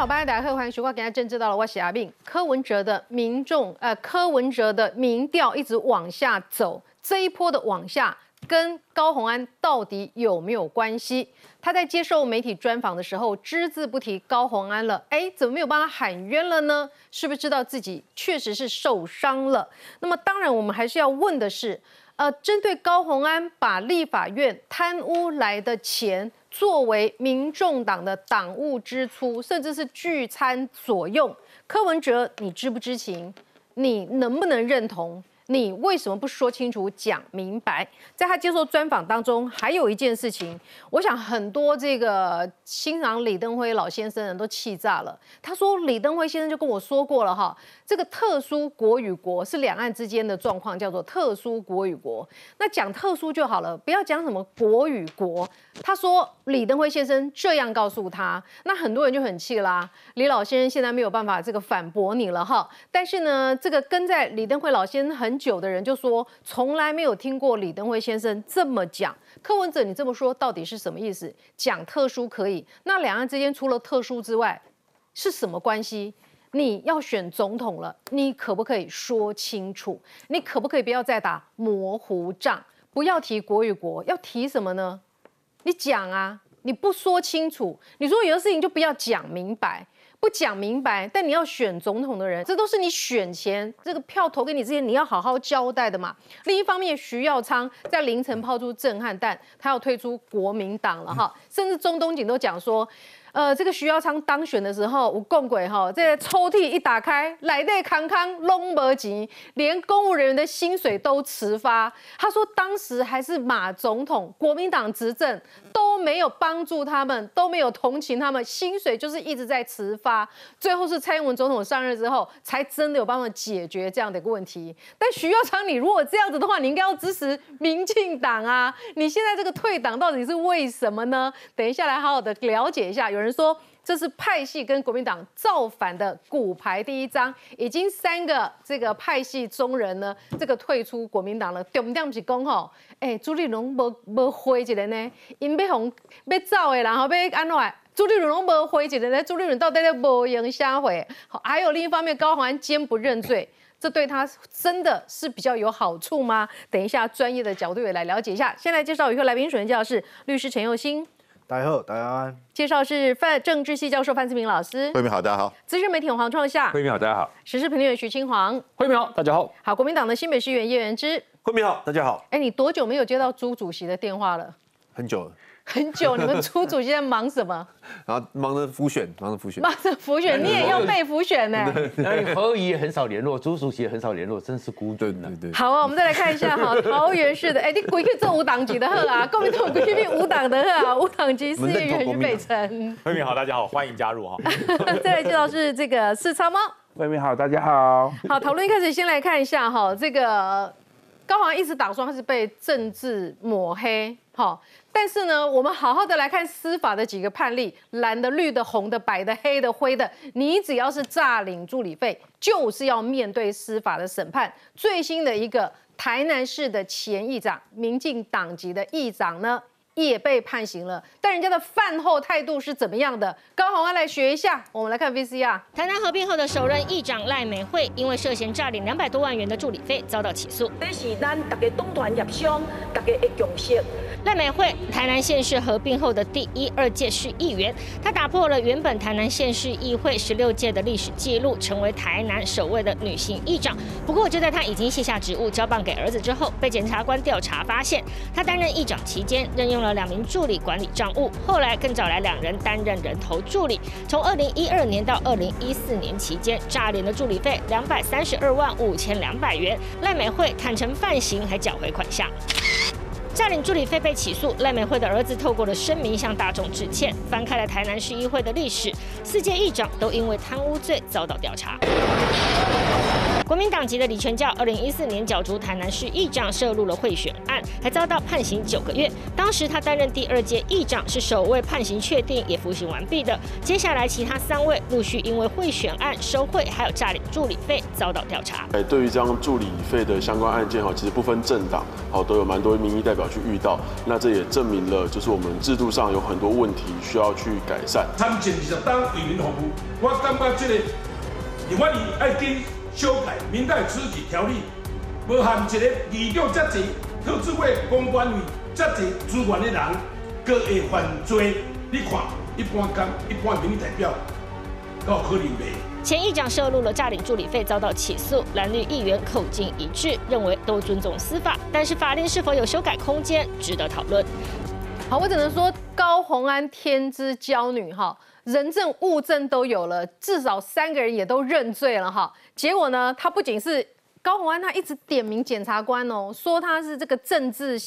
好，八大家欢迎徐瓜，给大家政治到了，我是阿炳。柯文哲的民众，呃，柯文哲的民调一直往下走，这一波的往下跟高虹安到底有没有关系？他在接受媒体专访的时候，只字不提高虹安了。哎，怎么没有帮他喊冤了呢？是不是知道自己确实是受伤了？那么，当然我们还是要问的是，呃，针对高虹安把立法院贪污来的钱。作为民众党的党务支出，甚至是聚餐所用，柯文哲，你知不知情？你能不能认同？你为什么不说清楚、讲明白？在他接受专访当中，还有一件事情，我想很多这个欣赏李登辉老先生人都气炸了。他说，李登辉先生就跟我说过了哈，这个特殊国与国是两岸之间的状况，叫做特殊国与国。那讲特殊就好了，不要讲什么国与国。他说李登辉先生这样告诉他，那很多人就很气啦。李老先生现在没有办法这个反驳你了哈。但是呢，这个跟在李登辉老先生很。久的人就说从来没有听过李登辉先生这么讲。柯文哲，你这么说到底是什么意思？讲特殊可以，那两岸之间除了特殊之外是什么关系？你要选总统了，你可不可以说清楚？你可不可以不要再打模糊仗？不要提国与国，要提什么呢？你讲啊！你不说清楚，你说有的事情就不要讲明白。不讲明白，但你要选总统的人，这都是你选前这个票投给你之前，你要好好交代的嘛。另一方面，徐耀昌在凌晨抛出震撼弹，他要退出国民党了哈，甚至中东锦都讲说。呃，这个徐耀昌当选的时候，我共鬼哈，这个抽屉一打开，来内康康拢无钱，连公务人员的薪水都迟发。他说当时还是马总统，国民党执政都没有帮助他们，都没有同情他们，薪水就是一直在迟发。最后是蔡英文总统上任之后，才真的有帮忙解决这样的一个问题。但徐耀昌，你如果这样子的话，你应该要支持民进党啊！你现在这个退党到底是为什么呢？等一下来好好的了解一下。有。有人说这是派系跟国民党造反的骨牌第一张，已经三个这个派系中人呢，这个退出国民党了。重点是，讲吼，哎，朱立伦无无回一个呢？因要红要走的，然后要安怎？朱立伦拢无回一个呢？朱立伦到底在无影下回？好，还有另一方面，高安坚不认罪，这对他真的是比较有好处吗？等一下专业的角度也来了解一下。先来介绍与会来宾，首先介绍是律师陈佑兴。大家好，大家安。介绍是范政治系教授范思明老师。慧敏好，大家好。资深媒体黄创夏。慧敏好，大家好。时事评论员徐清煌。慧敏好，大家好。好，国民党的新北市议员叶元之。慧敏好，大家好。哎，你多久没有接到朱主席的电话了？很久了。很久，你们朱主席在忙什么？然后忙着浮选，忙着浮选，忙着浮选，你也要被浮选呢？何怡也很少联络，朱主席也很少联络，真是孤独呢。对对。好啊，我们再来看一下哈，桃园市的，哎，你鬼去做无党籍的贺啊，国民党鬼去无党的贺啊，无党籍四议员于北辰。慧敏好，大家好，欢迎加入哈。再来介绍是这个四超猫。慧敏好，大家好。好，讨论一开始先来看一下哈，这个高华一直打说他是被政治抹黑，好。但是呢，我们好好的来看司法的几个判例，蓝的、绿的、红的、白的、黑的、灰的，你只要是诈领助理费，就是要面对司法的审判。最新的一个台南市的前议长，民进党籍的议长呢？也被判刑了，但人家的饭后态度是怎么样的？高宏安来学一下，我们来看 VCR。台南合并后的首任议长赖美惠，因为涉嫌诈领两百多万元的助理费，遭到起诉。这是咱大家东团协商，大家的共识。赖美惠，台南县市合并后的第一、二届市议员，她打破了原本台南县市议会十六届的历史记录，成为台南首位的女性议长。不过，就在她已经卸下职务，交棒给儿子之后，被检察官调查发现，她担任议长期间任用了。两名助理管理账务，后来更找来两人担任人头助理。从二零一二年到二零一四年期间，诈领的助理费两百三十二万五千两百元。赖美惠坦诚犯行，还缴回款项。诈领助理费被起诉，赖美惠的儿子透过了声明向大众致歉。翻开了台南市议会的历史，四届议长都因为贪污罪遭到调查。国民党籍的李全教，二零一四年角逐台南市议长，涉入了贿选案，还遭到判刑九个月。当时他担任第二届议长，是首位判刑确定也服刑完毕的。接下来其他三位陆续因为贿选案、收贿还有诈领助理费遭到调查。哎，对于这样助理费的相关案件哈，其实不分政党，好都有蛮多民意代表要去遇到。那这也证明了，就是我们制度上有很多问题需要去改善。参政二十当为民服务，我感觉这个立法院爱紧修改民代处置条例，无含一个议长这济、特助委、公关与这济资源的人，各会犯罪。你看，一般讲，一般民意代表，有可能袂？前议长涉入了诈领助理费，遭到起诉，蓝绿议员口径一致，认为都尊重司法，但是法令是否有修改空间，值得讨论。好，我只能说高红安天之娇女哈，人证物证都有了，至少三个人也都认罪了哈。结果呢，他不仅是高红安，他一直点名检察官哦，说他是这个政治。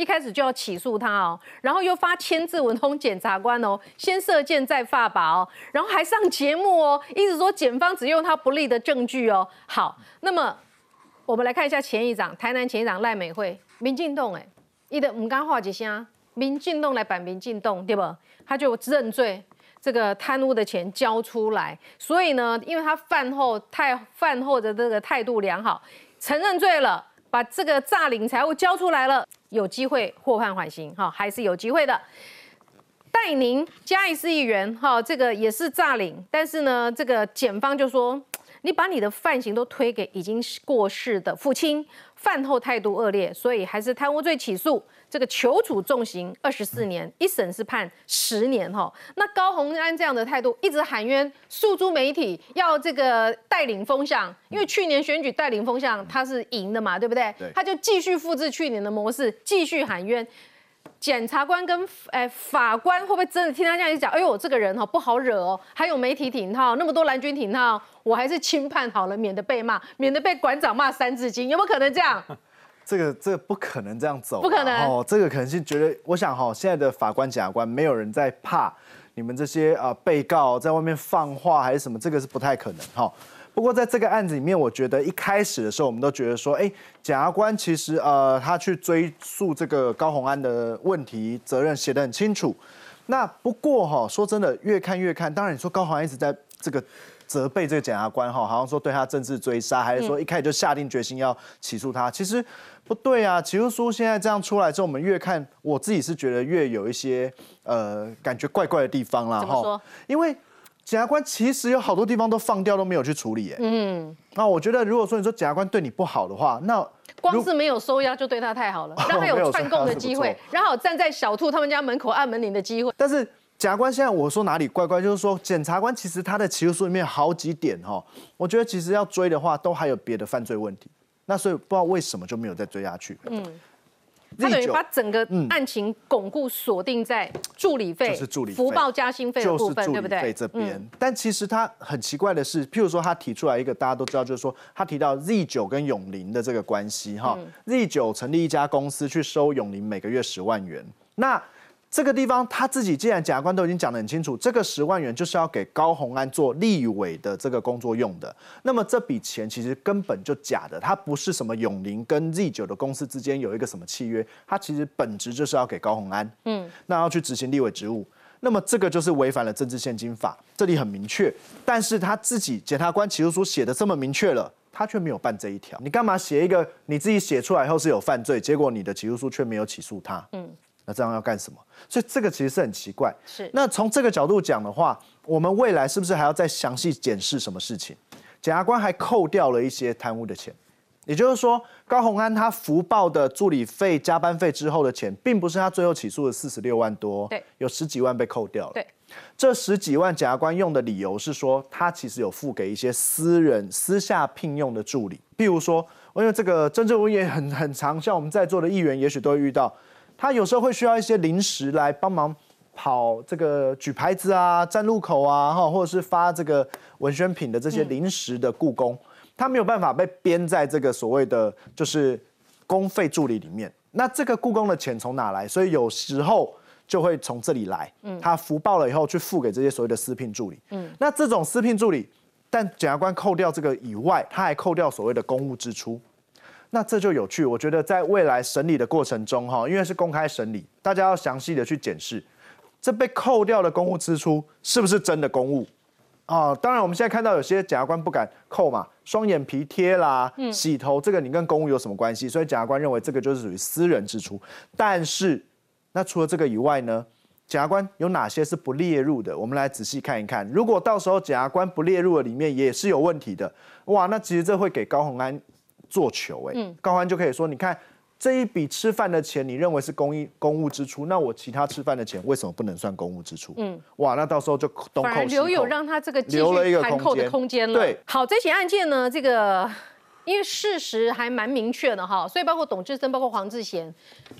一开始就要起诉他哦，然后又发签字文通检察官哦，先射箭再发靶哦，然后还上节目哦，一直说检方只用他不利的证据哦。好，那么我们来看一下前一长，台南前一长赖美惠，民进党哎，伊的唔敢话几声，民进党来摆民进党对不？他就认罪，这个贪污的钱交出来，所以呢，因为他饭后太饭后的这个态度良好，承认罪了。把这个诈领财物交出来了，有机会获判缓刑，哈，还是有机会的。戴宁嘉义市议员，哈，这个也是诈领，但是呢，这个检方就说，你把你的犯行都推给已经过世的父亲，饭后态度恶劣，所以还是贪污罪起诉。这个求处重刑二十四年，一审是判十年哈。那高鸿安这样的态度，一直喊冤，诉诸媒体，要这个带领风向。因为去年选举带领风向，他是赢的嘛，对不对？对。他就继续复制去年的模式，继续喊冤。检察官跟哎法官会不会真的听他这样一讲？哎呦，这个人哈不好惹哦，还有媒体挺他，那么多蓝军挺他，我还是轻判好了，免得被骂，免得被馆长骂三字经，有没有可能这样？这个这个不可能这样走，不可能哦。这个可能性觉得，我想哈，现在的法官、检察官没有人在怕你们这些啊被告在外面放话还是什么，这个是不太可能哈。不过在这个案子里面，我觉得一开始的时候，我们都觉得说，哎，检察官其实呃他去追溯这个高红安的问题责任写得很清楚。那不过哈，说真的，越看越看，当然你说高红安一直在这个。责备这个检察官哈，好像说对他政治追杀，还是说一开始就下定决心要起诉他？其实不对啊。起诉书现在这样出来之后，我们越看，我自己是觉得越有一些呃感觉怪怪的地方啦。哈。因为检察官其实有好多地方都放掉，都没有去处理。嗯。那我觉得，如果说你说检察官对你不好的话，那光是没有收押就对他太好了，让他有串供的机会，然后站在小兔他们家门口按门铃的机会。但是。检察官现在我说哪里怪怪，就是说检察官其实他的起诉书里面好几点哈，我觉得其实要追的话，都还有别的犯罪问题，那所以不知道为什么就没有再追下去。嗯，他等于把整个案情巩固锁定在助理费，就是助理福报加薪费的部分，对不对？这边，但其实他很奇怪的是，譬如说他提出来一个大家都知道，就是说他提到 Z 九跟永林的这个关系哈，Z 九成立一家公司去收永林每个月十万元，那。这个地方他自己既然检察官都已经讲得很清楚，这个十万元就是要给高鸿安做立委的这个工作用的，那么这笔钱其实根本就假的，它不是什么永林跟 Z 九的公司之间有一个什么契约，它其实本质就是要给高鸿安，嗯，那要去执行立委职务，那么这个就是违反了政治现金法，这里很明确，但是他自己检察官起诉书写的这么明确了，他却没有办这一条，你干嘛写一个你自己写出来以后是有犯罪，结果你的起诉书却没有起诉他，嗯。那这样要干什么？所以这个其实是很奇怪。是。那从这个角度讲的话，我们未来是不是还要再详细检视什么事情？检察官还扣掉了一些贪污的钱，也就是说，高鸿安他福报的助理费、加班费之后的钱，并不是他最后起诉的四十六万多，对，有十几万被扣掉了。对。这十几万检察官用的理由是说，他其实有付给一些私人私下聘用的助理，譬如说，因为这个政治文也很很长，像我们在座的议员，也许都会遇到。他有时候会需要一些临时来帮忙跑这个举牌子啊、站路口啊，哈，或者是发这个文宣品的这些临时的雇工，他没有办法被编在这个所谓的就是公费助理里面。那这个雇工的钱从哪来？所以有时候就会从这里来。嗯，他福报了以后去付给这些所谓的私聘助理。嗯，那这种私聘助理但检察官扣掉这个以外，他还扣掉所谓的公务支出。那这就有趣，我觉得在未来审理的过程中，哈，因为是公开审理，大家要详细的去检视，这被扣掉的公务支出是不是真的公务？啊，当然我们现在看到有些检察官不敢扣嘛，双眼皮贴啦、洗头，这个你跟公务有什么关系？所以检察官认为这个就是属于私人支出。但是，那除了这个以外呢，检察官有哪些是不列入的？我们来仔细看一看。如果到时候检察官不列入的里面也是有问题的，哇，那其实这会给高鸿安做球哎、高鸿安就可以说，你看这一笔吃饭的钱，你认为是公益公务支出，那我其他吃饭的钱为什么不能算公务支出？嗯，哇，那到时候就东反而扣。留有让他这个继留了一个续盘扣的空空间了。对，好，这起案件呢，这个因为事实还蛮明确的哈，所以包括董志森、包括黄志贤、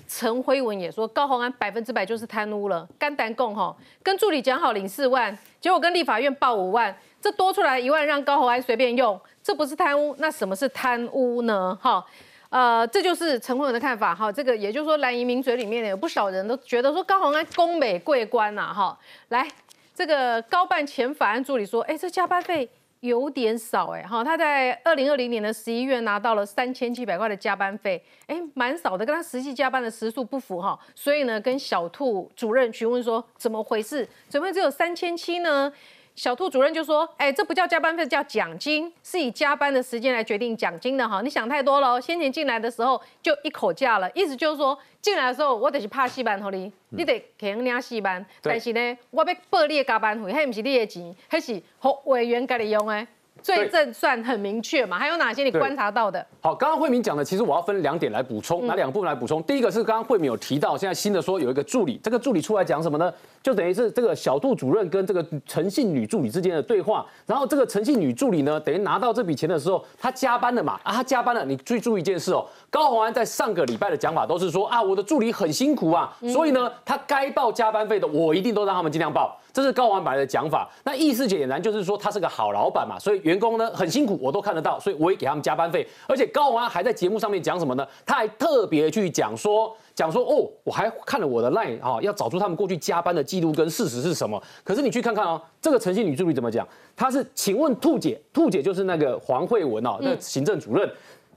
陈辉文也说，高鸿安百分之百就是贪污了，肝胆共哈，跟助理讲好领四万，结果跟立法院报五万，这多出来一万让高鸿安随便用，这不是贪污，那什么是贪污呢？哈。呃，这就是陈慧文的看法哈。这个也就是说，蓝移民嘴里面有不少人都觉得说高鸿安攻美贵官呐哈。来，这个高办前法案助理说，哎，这加班费有点少哎哈。他在二零二零年的十一月拿到了三千七百块的加班费，哎，蛮少的，跟他实际加班的时数不符哈。所以呢，跟小兔主任询问说，怎么回事？怎么只有三千七呢？小兔主任就说：“哎，这不叫加班费，叫奖金，是以加班的时间来决定奖金的哈。你想太多了哦。先前进来的时候就一口价了，意思就是说进来的时候我得是怕戏班给你，你得给人家戏班。但是呢，我要报你的加班费，那不是你的钱，那是给委员给你用的。罪证算很明确嘛？还有哪些你对观察到的？好，刚刚慧明讲的，其实我要分两点来补充，哪两部分来补充？第一个是刚刚慧明有提到，现在新的说有一个助理，这个助理出来讲什么呢？就等于是这个小杜主任跟这个诚信女助理之间的对话，然后这个诚信女助理呢，等于拿到这笔钱的时候，她加班了嘛，啊，她加班了，你注意注意一件事哦，高鸿安在上个礼拜的讲法都是说啊，我的助理很辛苦啊，所以呢，他该报加班费的，我一定都让他们尽量报。这是高鸿安本来的讲法，那意思简单就是说他是个好老板嘛，所以员工呢很辛苦，我都看得到，所以我也给他们加班费。而且高鸿安还在节目上面讲什么呢？他还特别去讲说，讲说哦，我还看了我的 line 啊、要找出他们过去加班的记录跟事实是什么。可是你去看看哦，这个诚信女助理怎么讲？她是请问兔姐，兔姐就是那个黄慧文哦，那个行政主任，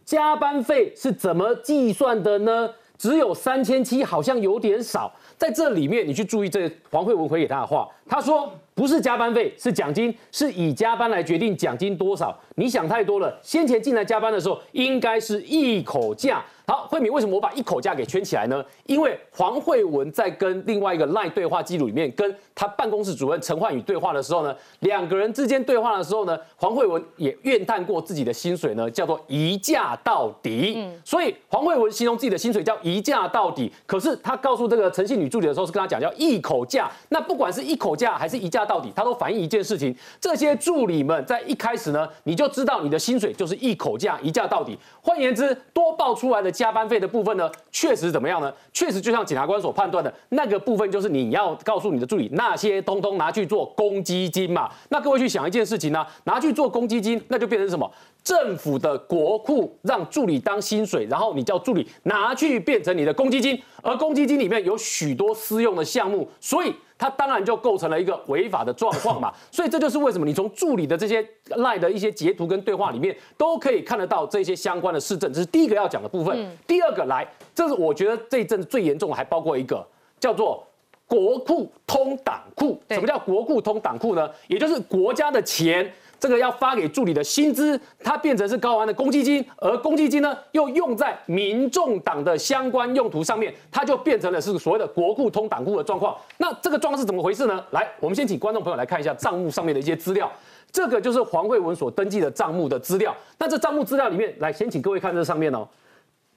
加班费是怎么计算的呢？只有三千七，好像有点少。在这里面，你去注意这黄慧文回给他的话，他说不是加班费，是奖金，是以加班来决定奖金多少。你想太多了，先前进来加班的时候，应该是一口价。好，慧敏，为什么我把一口价给圈起来呢？因为黄慧文在跟另外一个 LINE 对话记录里面，跟他办公室主任陈焕宇对话的时候呢，两个人之间对话的时候呢，黄慧文也怨叹过自己的薪水呢，叫做一价到底。嗯所以黄慧文形容自己的薪水叫一价到底，可是他告诉这个诚信女助理的时候，是跟他讲叫一口价。那不管是一口价还是一价到底，他都反映一件事情：这些助理们在一开始呢，你就知道你的薪水就是一口价一价到底。换言之，多报出来的加班费的部分呢，确实怎么样呢？确实就像检察官所判断的那个部分，就是你要告诉你的助理，那些通通拿去做公积金嘛。那各位去想一件事情呢，拿去做公积金，那就变成什么？政府的国库让助理当薪水，然后你叫助理拿去变成你的公积金，而公积金里面有许多私用的项目，所以它当然就构成了一个违法的状况嘛。所以这就是为什么你从助理的这些赖的一些截图跟对话里面都可以看得到这些相关的市政，这是第一个要讲的部分。第二个来，这是我觉得这一阵子最严重的，还包括一个叫做。国库通党库，什么叫国库通党库呢？也就是国家的钱，这个要发给助理的薪资，它变成是高安的公积金，而公积金呢又用在民众党的相关用途上面，它就变成了是所谓的国库通党库的状况。那这个状况是怎么回事呢？来，我们先请观众朋友来看一下账目上面的一些资料。这个就是黄慧文所登记的账目的资料。那这账目资料里面，来先请各位看这上面哦。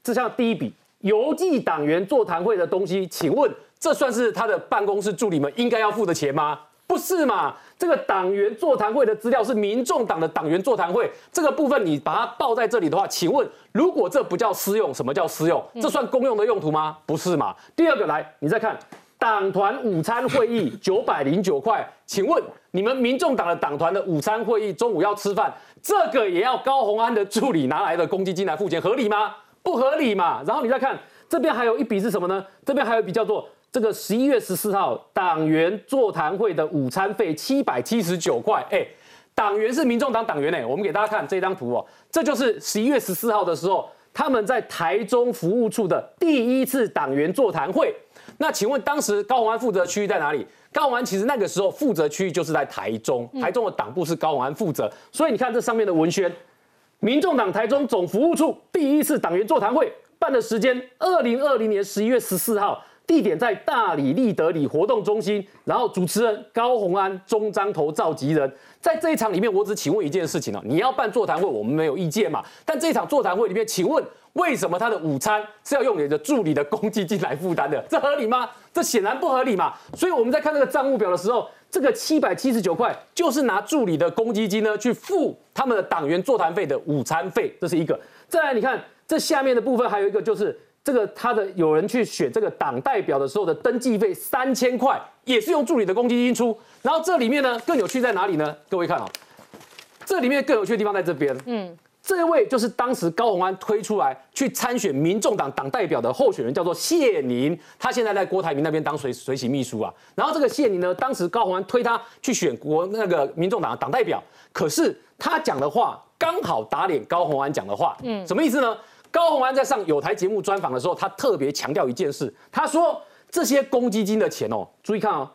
这像第一笔邮寄党员座谈会的东西，请问这算是他的办公室助理们应该要付的钱吗？不是嘛？这个党员座谈会的资料是民众党的党员座谈会，这个部分你把它报在这里的话，请问如果这不叫私用，什么叫私用？这算公用的用途吗？不是嘛？第二个来，你再看党团午餐会议 九百零九块，请问你们民众党的党团的午餐会议中午要吃饭，这个也要高鸿安的助理拿来的公积金来付钱，合理吗？不合理嘛。然后你再看这边还有一笔是什么呢？这边还有一笔叫做这个十一月十四号党员座谈会的午餐费七百七十九块，哎。党员是民众党党员呢。我们给大家看这张图哦，这就是十一月十四号的时候，他们在台中服务处的第一次党员座谈会。那请问当时高鸿安负责区域在哪里？高鸿安其实那个时候负责区域就是在台中，台中的党部是高鸿安负责，所以你看这上面的文宣，民众党台中总服务处第一次党员座谈会办的时间，二零二零年十一月十四号。地点在大理立德里活动中心，然后主持人高鸿安、中章头召集人，在这一场里面，我只请问一件事情哦，你要办座谈会，我们没有意见嘛？但这一场座谈会里面，请问为什么他的午餐是要用你的助理的公积金来负担的？这合理吗？这显然不合理嘛！所以我们在看这个账目表的时候，这个七百七十九块就是拿助理的公积金呢去付他们的党员座谈费的午餐费，这是一个。再来，你看这下面的部分还有一个就是。这个他的有人去选这个党代表的时候的登记费三千块，也是用助理的公积金出。然后这里面呢更有趣在哪里呢？各位看哦，这里面更有趣的地方在这边。嗯，这位就是当时高鸿安推出来去参选民众党党代表的候选人，叫做谢宁。他现在在郭台铭那边当随随行秘书啊。然后这个谢宁呢，当时高鸿安推他去选国那个民众党的党代表，可是他讲的话刚好打脸高鸿安讲的话。嗯，什么意思呢？高鸿安在上有台节目专访的时候，他特别强调一件事，他说这些公积金的钱哦，注意看哦，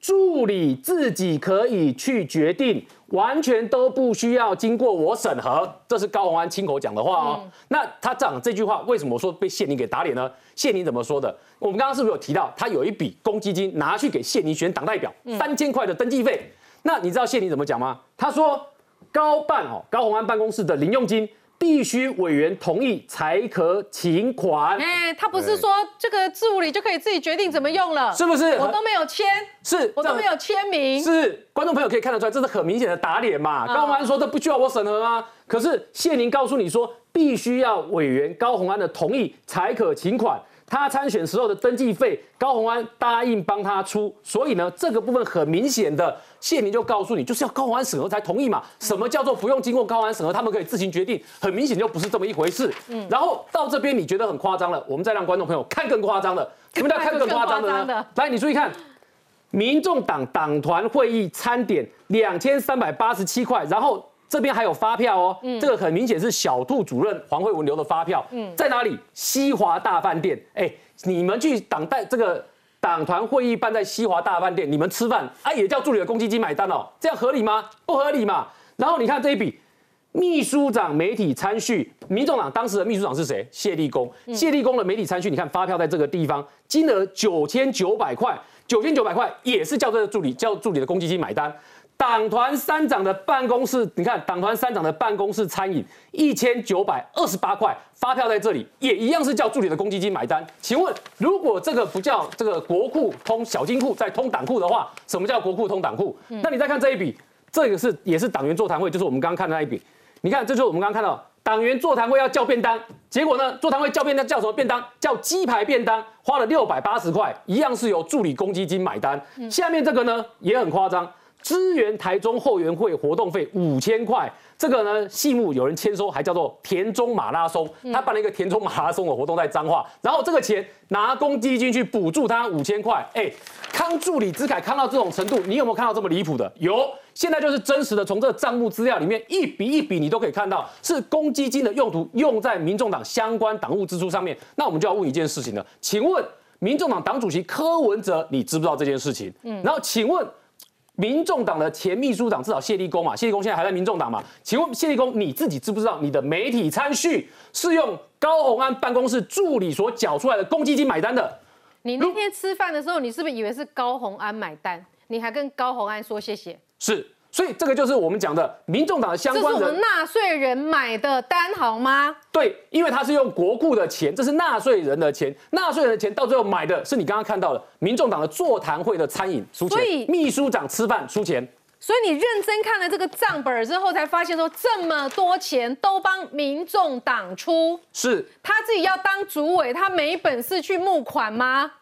助理自己可以去决定，完全都不需要经过我审核，这是高鸿安亲口讲的话哦。那他讲这句话，为什么说被谢宁给打脸呢？谢宁怎么说的？我们刚刚是不是有提到，他有一笔公积金拿去给谢宁选党代表，三千块的登记费？那你知道谢宁怎么讲吗？他说高办哦，高鸿安办公室的零用金。必须委员同意才可请款。哎，他不是说这个助理就可以自己决定怎么用了，是不是？我都没有签，是，我都没有签名。是，观众朋友可以看得出来，这是很明显的打脸嘛。高宏安说这不需要我审核吗，可是谢宁告诉你说，必须要委员高宏安的同意才可请款。他参选时候的登记费，高鸿安答应帮他出，所以呢，这个部分很明显的，谢宁就告诉你，就是要高鸿安审核才同意嘛。什么叫做不用经过高鸿安审核，他们可以自行决定？很明显就不是这么一回事。嗯，然后到这边你觉得很夸张了，我们再让观众朋友看更夸张的。什么叫看更夸张的呢？来，你注意看，民众党党团会议餐点两千三百八十七块，然后。这边还有发票哦，这个很明显是小兔主任黄慧文留的发票，在哪里？西华大饭店。哎，你们去党代这个党团会议办在西华大饭店，你们吃饭啊也叫助理的公积金买单哦，这样合理吗？不合理嘛。然后你看这一笔，秘书长媒体参叙，民众党当时的秘书长是谁？谢立功。谢立功的媒体参叙，你看发票在这个地方，金额九千九百块，九千九百块也是叫这个助理叫助理的公积金买单。党团三长的办公室，你看党团三长的办公室餐饮一千九百二十八块，发票在这里，也一样是叫助理的公积金买单。请问，如果这个不叫这个国库通小金库，再通党库的话，什么叫国库通党库？那你再看这一笔，这个是也是党员座谈会，就是我们刚刚看的那一笔。你看，这就是我们刚刚看到党员座谈会要叫便当，结果呢，座谈会叫便当叫什么便当？叫鸡排便当，花了六百八十块，一样是由助理公积金买单。下面这个呢，也很夸张。支援台中后援会活动费五千块，这个呢，戏目有人签收，还叫做田中马拉松，他办了一个田中马拉松的活动在彰化，然后这个钱拿公积金去补助他五千块，哎，康助理之凯康到这种程度，你有没有看到这么离谱的？有，现在就是真实的，从这个账目资料里面一笔一笔你都可以看到，是公积金的用途用在民众党相关党务支出上面，那我们就要问一件事情了，请问民众党党主席柯文哲，你知不知道这件事情？嗯，然后请问。民众党的前秘书长至少谢立功嘛，谢立功现在还在民众党嘛？请问谢立功你自己知不知道你的媒体参叙是用高鸿安办公室助理所缴出来的公积金买单的？你那天吃饭的时候，你是不是以为是高鸿安买单？你还跟高鸿安说谢谢？是。所以这个就是我们讲的民众党的相关人，这是我们纳税人买的单，好吗？对，因为他是用国库的钱，这是纳税人的钱，纳税人的钱到最后买的是你刚刚看到的民众党的座谈会的餐饮出钱，秘书长吃饭出钱。所以你认真看了这个账本之后，才发现说这么多钱都帮民众党出，是他自己要当主委，他没本事去募款吗？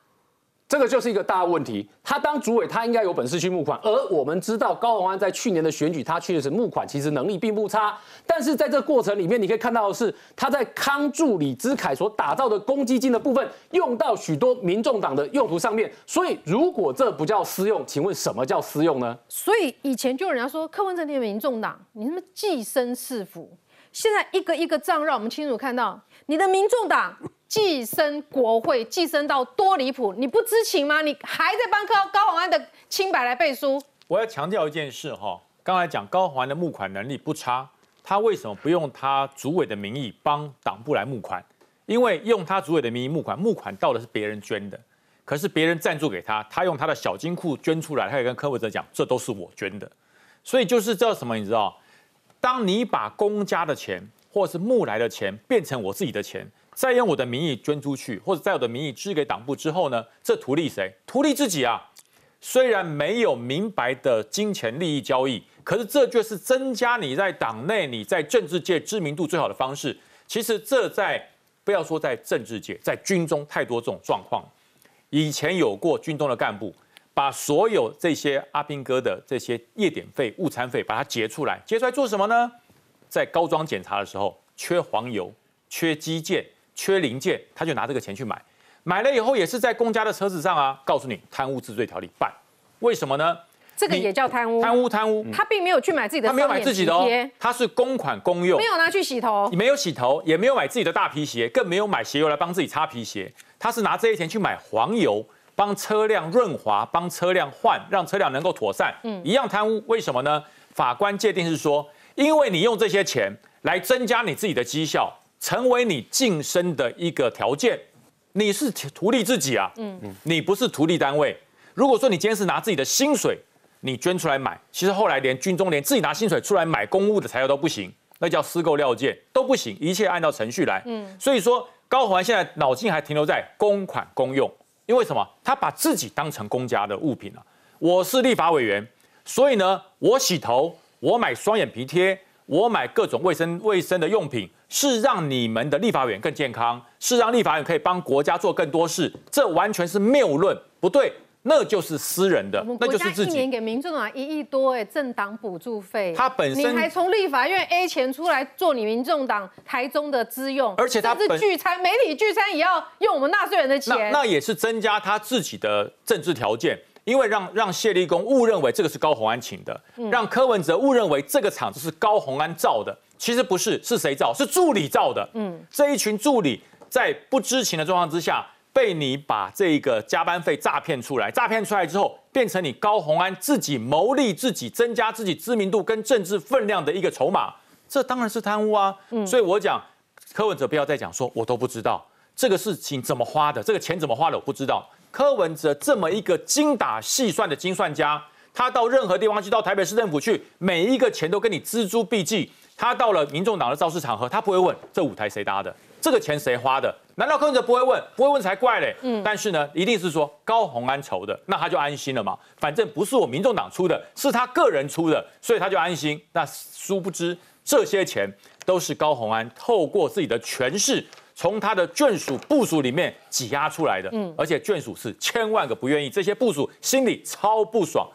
这个就是一个大问题。他当主委，他应该有本事去募款。而我们知道高虹安在去年的选举，他确实募款，其实能力并不差。但是在这过程里面，你可以看到的是，他在康助李之凯所打造的公积金的部分，用到许多民众党的用途上面。所以，如果这不叫私用，请问什么叫私用呢？所以以前就有人家说柯文哲的民众党，你他妈寄生是福。现在一个一个账，让我们清楚看到你的民众党。寄生国会，寄生到多离谱！你不知情吗？你还在帮高高宏安的清白来背书？我要强调一件事哈，刚才讲高宏安的募款能力不差，他为什么不用他主委的名义帮党部来募款？因为用他主委的名义募款，募款到的是别人捐的，可是别人赞助给他，他用他的小金库捐出来，他也跟柯文哲讲，这都是我捐的。所以就是叫什么？你知道，当你把公家的钱或是募来的钱变成我自己的钱。再用我的名义捐出去，或者在我的名义支给党部之后呢？这图利谁？图利自己啊！虽然没有明白的金钱利益交易，可是这就是增加你在党内、你在政治界知名度最好的方式。其实这在不要说在政治界，在军中太多这种状况。以前有过军中的干部，把所有这些阿兵哥的这些夜点费、午餐费，把它结出来，结出来做什么呢？在高装检查的时候，缺黄油，缺基建。缺零件，他就拿这个钱去买，买了以后也是在公家的车子上啊，告诉你贪污治罪条例办，为什么呢？这个也叫贪污，贪污贪污，他并没有去买自己的，他没有买自己的哦，他是公款公用，没有拿去洗头，没有洗头，也没有买自己的大皮鞋，更没有买鞋油来帮自己擦皮鞋，他是拿这些钱去买黄油，帮车辆润滑，帮车辆换，让车辆能够妥善，嗯，一样贪污，为什么呢？法官界定是说，因为你用这些钱来增加你自己的绩效。成为你晋升的一个条件，你是图利自己啊，嗯嗯，你不是图利单位。如果说你今天是拿自己的薪水，你捐出来买，其实后来连军中连自己拿薪水出来买公务的材料都不行，那叫私购料件都不行，一切按照程序来。嗯，所以说高环现在脑筋还停留在公款公用，因为什么？他把自己当成公家的物品了。我是立法委员，所以呢，我洗头，我买双眼皮贴。我买各种卫生卫生的用品，是让你们的立法委员更健康，是让立法委员可以帮国家做更多事，这完全是谬论，不对，那就是私人的，那就是自己。一年给民众党一亿多，哎，政党补助费，他本身你还从立法院 A 钱出来做你民众党台中的资用，而且他是聚餐，媒体聚餐也要用我们纳税人的钱，那也是增加他自己的政治条件。因为让让谢立功误认为这个是高红安请的，让柯文哲误认为这个场子是高红安造的，其实不是，是谁造？是助理造的。嗯，这一群助理在不知情的状况之下，被你把这个加班费诈骗出来，诈骗出来之后，变成你高红安自己牟利、自己增加自己知名度跟政治分量的一个筹码，这当然是贪污啊。嗯，所以我讲柯文哲不要再讲说我都不知道这个事情怎么花的，这个钱怎么花的我不知道。柯文哲这么一个精打细算的精算家，他到任何地方去，到台北市政府去，每一个钱都跟你锱铢必计。他到了民众党的造势场合，他不会问这舞台谁搭的，这个钱谁花的？难道柯文哲不会问？不会问才怪嘞。嗯，但是呢，一定是说高鸿安筹的，那他就安心了嘛。反正不是我民众党出的，是他个人出的，所以他就安心。那殊不知这些钱都是高鸿安透过自己的权势。从他的眷属部署里面挤压出来的，嗯，而且眷属是千万个不愿意，这些部署心里超不爽。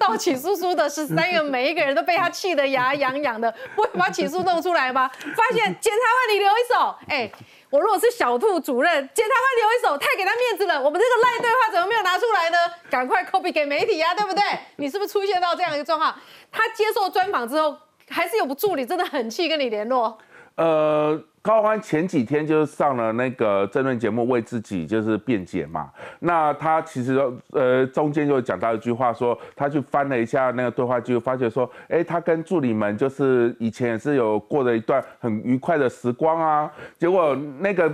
到起诉书的十三个，每一个人都被他气得牙痒痒的，不会把起诉弄出来吗？发现检察官你留一手，哎，我如果是小兔主任，检察官留一手，太给他面子了。我们这个赖对话怎么没有拿出来呢？赶快 copy 给媒体呀，对不对？你是不是出现到这样一个状况？他接受专访之后，还是有个助理真的很气跟你联络。呃。高欢前几天就是上了那个争论节目，为自己就是辩解嘛。那他其实呃中间就讲到一句话，说他去翻了一下那个对话记录，发现说，哎，他跟助理们就是以前也是有过的一段很愉快的时光啊。结果那个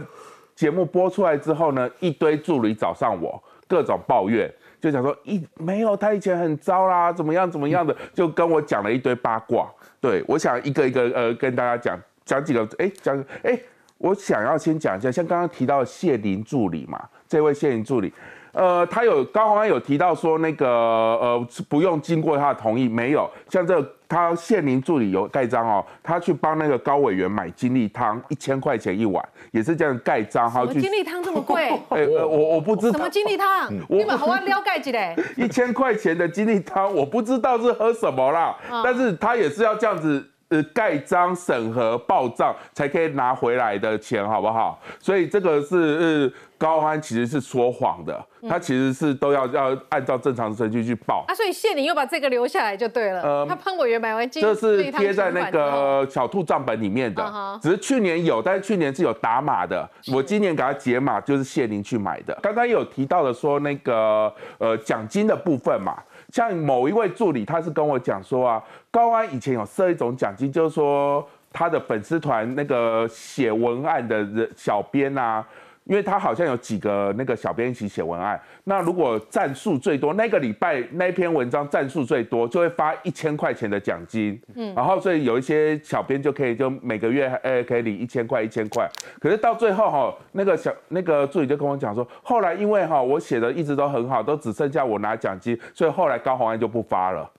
节目播出来之后呢，一堆助理找上我，各种抱怨，就讲说一没有他以前很糟啦，怎么样怎么样的，就跟我讲了一堆八卦。对我想一个一个呃跟大家讲。讲几个，哎，讲，哎，我想要先讲一下，像刚刚提到谢林助理嘛，这位谢林助理，呃，他有高鸿安有提到说那个呃不用经过他的同意，没有像这个他谢林助理有盖章哦，他去帮那个高委员买金利汤，一千块钱一碗，也是这样盖章，什么金利汤这么贵？哎、呃我我不知道什么金利汤？你们好好了解一下。一千块钱的金利汤，我不知道是喝什么啦，嗯但是他也是要这样子。呃，盖章、审核、报账才可以拿回来的钱，好不好？所以这个是呃，高安其实是说谎的，嗯他其实是都要要按照正常程序去报。啊，所以谢宁又把这个留下来就对了。呃他帮委员买完金，这是贴在那个小兔账本里面的嗯，只是去年有，但是去年是有打码的。我今年给他解码，就是谢林去买的。刚刚有提到的说那个呃奖金的部分嘛，像某一位助理他是跟我讲说啊，高安以前有设一种奖金，就是说他的粉丝团那个写文案的人小编啊。因为他好像有几个那个小编一起写文案，那如果赞数最多，那个礼拜那篇文章赞数最多，就会发一千块钱的奖金。嗯，然后所以有一些小编就可以就每个月呃可以领一千块一千块，可是到最后哈，那个小那个助理就跟我讲说，后来因为哈我写的一直都很好，都只剩下我拿奖金，所以后来高红安就不发了。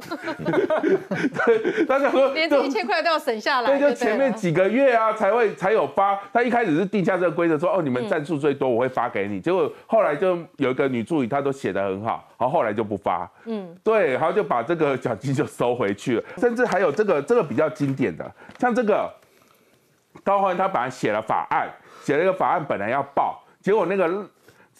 对，他想说连这一千块都要省下来。对，就前面几个月啊才会才有发。他一开始是定下这个规则，说哦你们赞数最多我会发给你。结果后来就有一个女助理，她都写得很好，然后后来就不发。嗯，对，然后就把这个奖金就收回去了。甚至还有这个这个比较经典的，像这个高欢他本来写了法案，写了一个法案本来要报，结果那个。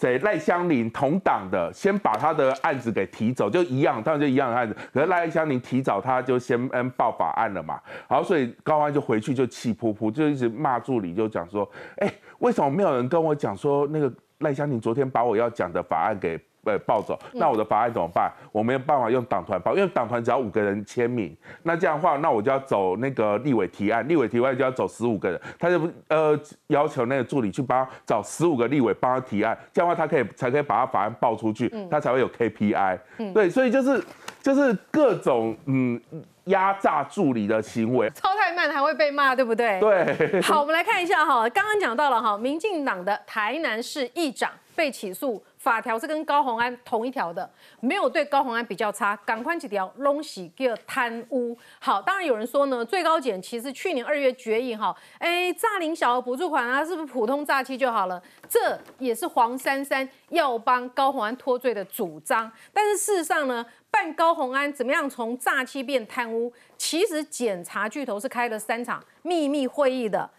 谁赖香林同党的，先把他的案子给提走，就一样，当然就一样的案子。可是赖香林提早他就先嗯报法案了嘛，好所以高安就回去就气噗噗，就一直骂助理，就讲说，哎、为什么没有人跟我讲说那个赖香林昨天把我要讲的法案给呃抱走，那我的法案怎么办？我没有办法用党团报，因为党团只要五个人签名，那这样的话，那我就要走那个立委提案，立委提案就要走十五个人，他就不呃要求那个助理去帮他找十五个立委帮他提案，这样的话他可以才可以把他法案报出去，他才会有 KPI。对，所以就是就是各种嗯压榨助理的行为。超太慢还会被骂，对不对？对，好，我们来看一下哈，刚刚讲到了哈，民进党的台南市议长被起诉，法条是跟高鸿安同一条的，没有对高鸿安比较差，赶快几条拢是叫贪污。好，当然有人说呢，最高检其实去年二月决议哈，哎，诈领小额补助款啊，是不是普通诈欺就好了？这也是黄珊珊要帮高鸿安脱罪的主张，但是事实上呢？办高鸿安怎么样从诈欺变贪污？其实检察巨头是开了三场秘密会议的。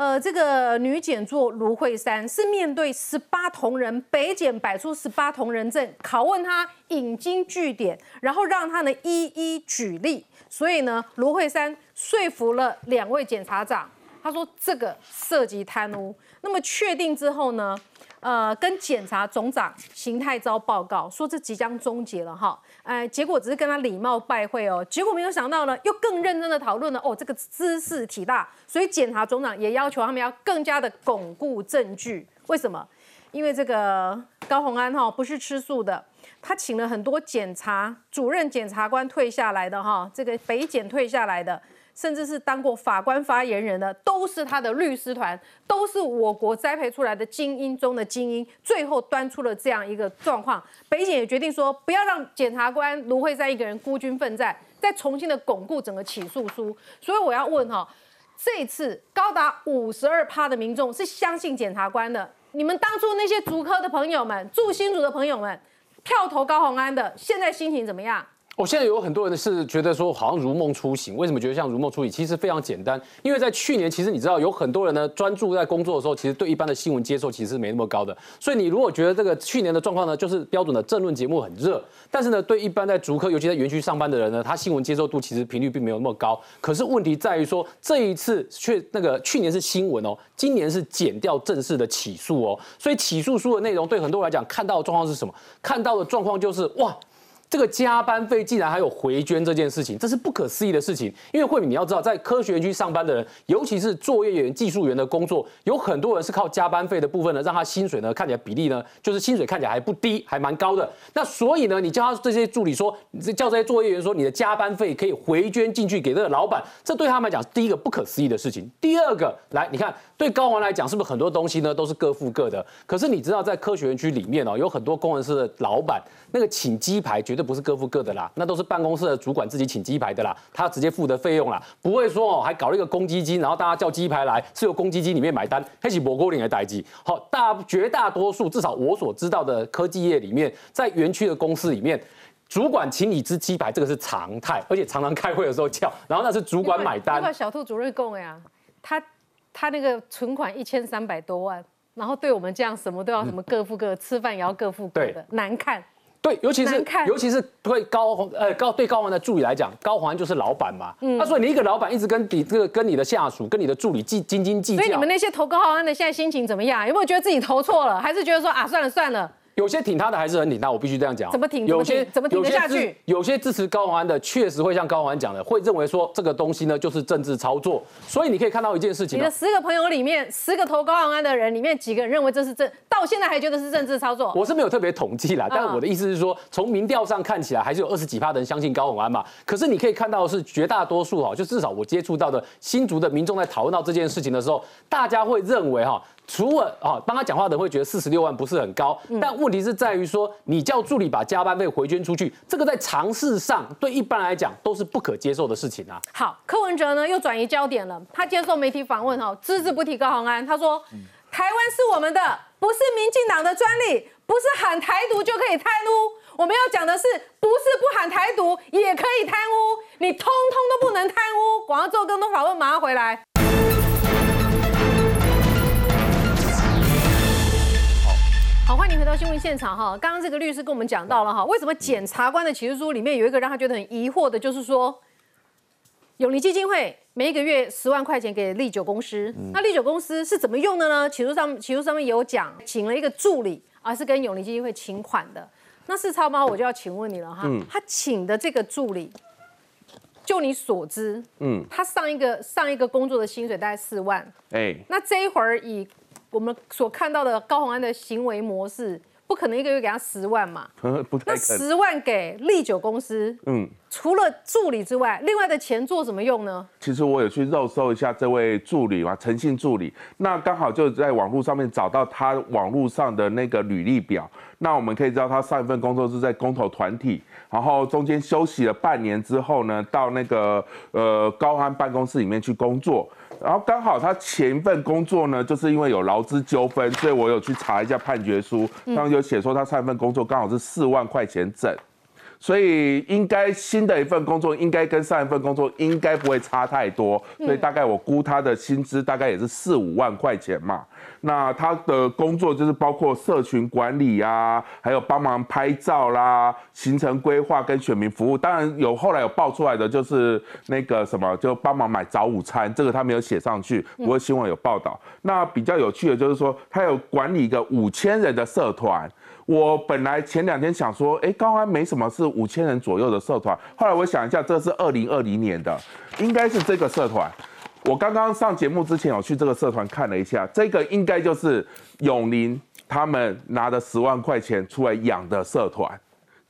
呃，这个女检座卢慧珊是面对十八同仁，北检摆出十八同仁证，拷问他引经据典，然后让他呢一一举例。所以呢，卢慧珊说服了两位检察长，他说这个涉及贪污。那么确定之后呢？呃，跟检察总长邢泰昭报告说这即将终结了哈，呃，结果只是跟他礼貌拜会哦，结果没有想到呢，又更认真的讨论了哦，这个姿势体大，所以检察总长也要求他们要更加的巩固证据。为什么？因为这个高鸿安哈不是吃素的，他请了很多检察主任检察官退下来的哈，这个北检退下来的。甚至是当过法官发言人的，都是他的律师团，都是我国栽培出来的精英中的精英，最后端出了这样一个状况。北检也决定说，不要让检察官卢慧珊一个人孤军奋战，再重新的巩固整个起诉书。所以我要问哈，这次高达五十二趴的民众是相信检察官的，你们当初那些竹科的朋友们、住新竹的朋友们，票投高鸿安的，现在心情怎么样？我、现在有很多人是觉得说好像如梦初醒，为什么觉得像如梦初醒？其实非常简单，因为在去年，其实你知道有很多人呢专注在工作的时候，其实对一般的新闻接受其实是没那么高的。所以你如果觉得这个去年的状况呢，就是标准的政论节目很热，但是呢，对一般在竹科，尤其在园区上班的人呢，他新闻接受度其实频率并没有那么高。可是问题在于说，这一次却那个去年是新闻哦，今年是减掉正式的起诉哦，所以起诉书的内容对很多人来讲，看到的状况是什么？看到的状况就是哇。这个加班费竟然还有回捐这件事情，这是不可思议的事情。因为慧敏，你要知道，在科学园区上班的人，尤其是作业员、技术员的工作，有很多人是靠加班费的部分呢，让他薪水呢看起来比例呢，就是薪水看起来还不低，还蛮高的。那所以呢，你叫他这些助理说，叫这些作业员说，你的加班费可以回捐进去给这个老板，这对他们来讲，第一个不可思议的事情。第二个，来，你看，对高环来讲，是不是很多东西呢都是各付各的？可是你知道，在科学园区里面哦，有很多工程师的老板，那个请鸡排绝对不是各付各的啦，那都是办公室的主管自己请鸡排的啦，他直接付的费用啦，不会说哦还搞了一个公积金，然后大家叫鸡排来是由公积金里面买单，黑起蘑菇领的代机。好，大绝大多数至少我所知道的科技业里面，在园区的公司里面。主管请你吃鸡排，这个是常态，而且常常开会的时候叫，然后那是主管买单。那个小兔主任供呀，他他那个存款一千三百多万，然后对我们这样什么都要什么各付各，吃饭也要各付各的，难看。对，尤其是尤其是对高宏呃高对高环的助理来讲，高环就是老板嘛。嗯。他说你一个老板一直跟你这个跟你的下属跟你的助理计斤斤计较。所以你们那些投高号安的现在心情怎么样？有没有觉得自己投错了？还是觉得说啊算了算了？有些挺他的还是很挺他，我必须这样讲。怎么挺？有些怎么挺得下去？有些支持高宏安的，确实会像高宏安讲的，会认为说这个东西呢就是政治操作。所以你可以看到一件事情：你的十个朋友里面，十个投高宏安的人里面，几个人认为这是政，到现在还觉得是政治操作？我是没有特别统计啦，但我的意思是说，从民调上看起来，还是有二十几趴的人相信高宏安嘛。可是你可以看到是绝大多数哈，就至少我接触到的新竹的民众在讨论到这件事情的时候，大家会认为哈。除了啊，帮他讲话的人会觉得四十六万不是很高，但问题是在于说，你叫助理把加班费回捐出去，这个在常识上对一般来讲都是不可接受的事情啊。好，柯文哲呢又转移焦点了，他接受媒体访问哈，只字不提高鸿安，他说，台湾是我们的，不是民进党的专利，不是喊台独就可以贪污，我们要讲的是，不是不喊台独也可以贪污，你通通都不能贪污。广告之后更多访问，马上回来。迎回到新闻现场哈。刚刚这个律师跟我们讲到了哈，为什么检察官的起诉书里面有一个让他觉得很疑惑的，就是说永利基金会每一个月十万块钱给利久公司，那利久公司是怎么用的呢？起诉上起诉上面有讲，请了一个助理，而是跟永利基金会请款的。那是超猫，我就要请问你了哈，他请的这个助理，就你所知，嗯，他上一个上一个工作的薪水大概四万，哎，那这一会儿以我们所看到的高宏安的行为模式，不可能一个月给他十万嘛？那十万给利酒公司，嗯，除了助理之外，另外的钱做什么用呢？其实我有去肉搜一下这位助理嘛，诚信助理，那刚好就在网络上面找到他网络上的那个履历表。那我们可以知道，他上一份工作是在公投团体，然后中间休息了半年之后呢，到那个呃高安办公室里面去工作。然后刚好他前一份工作呢，就是因为有劳资纠纷，所以我有去查一下判决书，上面有写说他上一份工作刚好是四万块钱整。所以应该新的一份工作应该跟上一份工作应该不会差太多，所以大概我估他的薪资大概也是四五万块钱嘛。那他的工作就是包括社群管理啊，还有帮忙拍照啦、行程规划跟选民服务。当然有后来有爆出来的就是那个什么，就帮忙买早午餐，这个他没有写上去，不过新闻有报道。那比较有趣的就是说，他有管理一个五千人的社团。我本来前两天想说，哎，高安没什么，是五千人左右的社团。后来我想一下，这是二零二零年的，应该是这个社团。我刚刚上节目之前，我去这个社团看了一下，这个应该就是永林他们拿的十万块钱出来养的社团。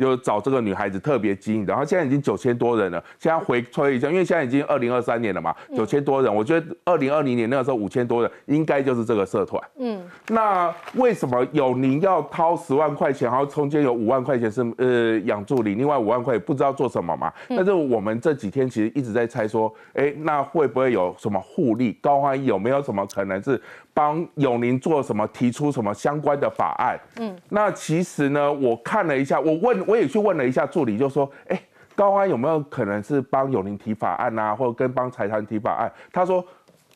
就找这个女孩子特别精，然后现在已经九千多人了。现在回推一下，因为现在已经二零二三年了嘛，九千多人。我觉得二零二零年那个时候五千多人，应该就是这个社团。嗯，那为什么有您要掏十万块钱，然后中间有五万块钱是呃养助理，另外五万块不知道做什么嘛？但是我们这几天其实一直在猜说，哎，那会不会有什么互利？高欢有没有什么可能是？帮永宁做什么？提出什么相关的法案？嗯，那其实呢，我看了一下，我问我也去问了一下助理，就说，哎，高安有没有可能是帮永宁提法案啊，或者跟帮财团提法案？他说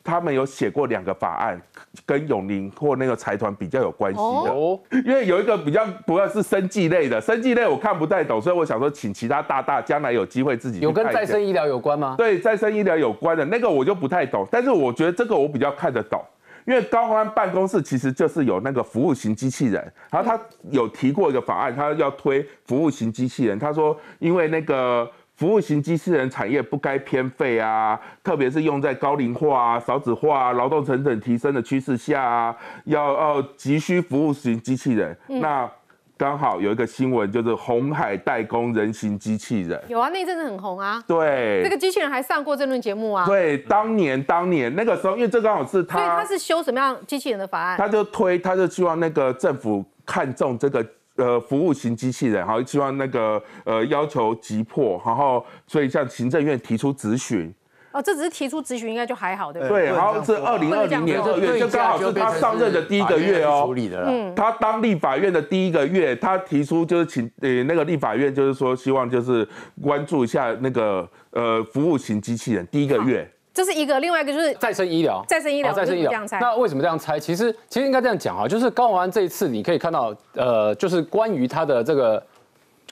他们有写过两个法案，跟永宁或那个财团比较有关系的，哦因为有一个比较不要是生计类的，生计类我看不太懂，所以我想说请其他大大将来有机会自己有跟再生医疗有关吗？对，再生医疗有关的那个我就不太懂，但是我觉得这个我比较看得懂。因为高虹安办公室其实就是有那个服务型机器人，然后他有提过一个法案，他要推服务型机器人。他说，因为那个服务型机器人产业不该偏废啊，特别是用在高龄化啊、少子化、啊、劳动成本提升的趋势下啊，要要急需服务型机器人。那刚好有一个新闻，就是红海代工人形机器人。有啊，那一阵子很红啊。对，这个机器人还上过这论节目啊。对，当年当年那个时候，因为这刚好是他，所以他是修什么样机器人的法案？他就推，他就希望那个政府看中这个呃服务型机器人，好，希望那个呃要求急迫，然后所以向行政院提出质询。哦，这只是提出咨询，应该就还好，对不对？对，然后是二零二零年二月，就刚好是他上任的第一个月哦。处理的啦。嗯他当立法院的第一个月，他提出就是请呃那个立法院就是说希望就是关注一下那个呃服务型机器人第一个月。这是一个，另外一个就是再生医疗，再生医疗，好再生医疗。那为什么这样猜？其实其实应该这样讲啊，就是高虹安这一次你可以看到，呃，就是关于他的这个。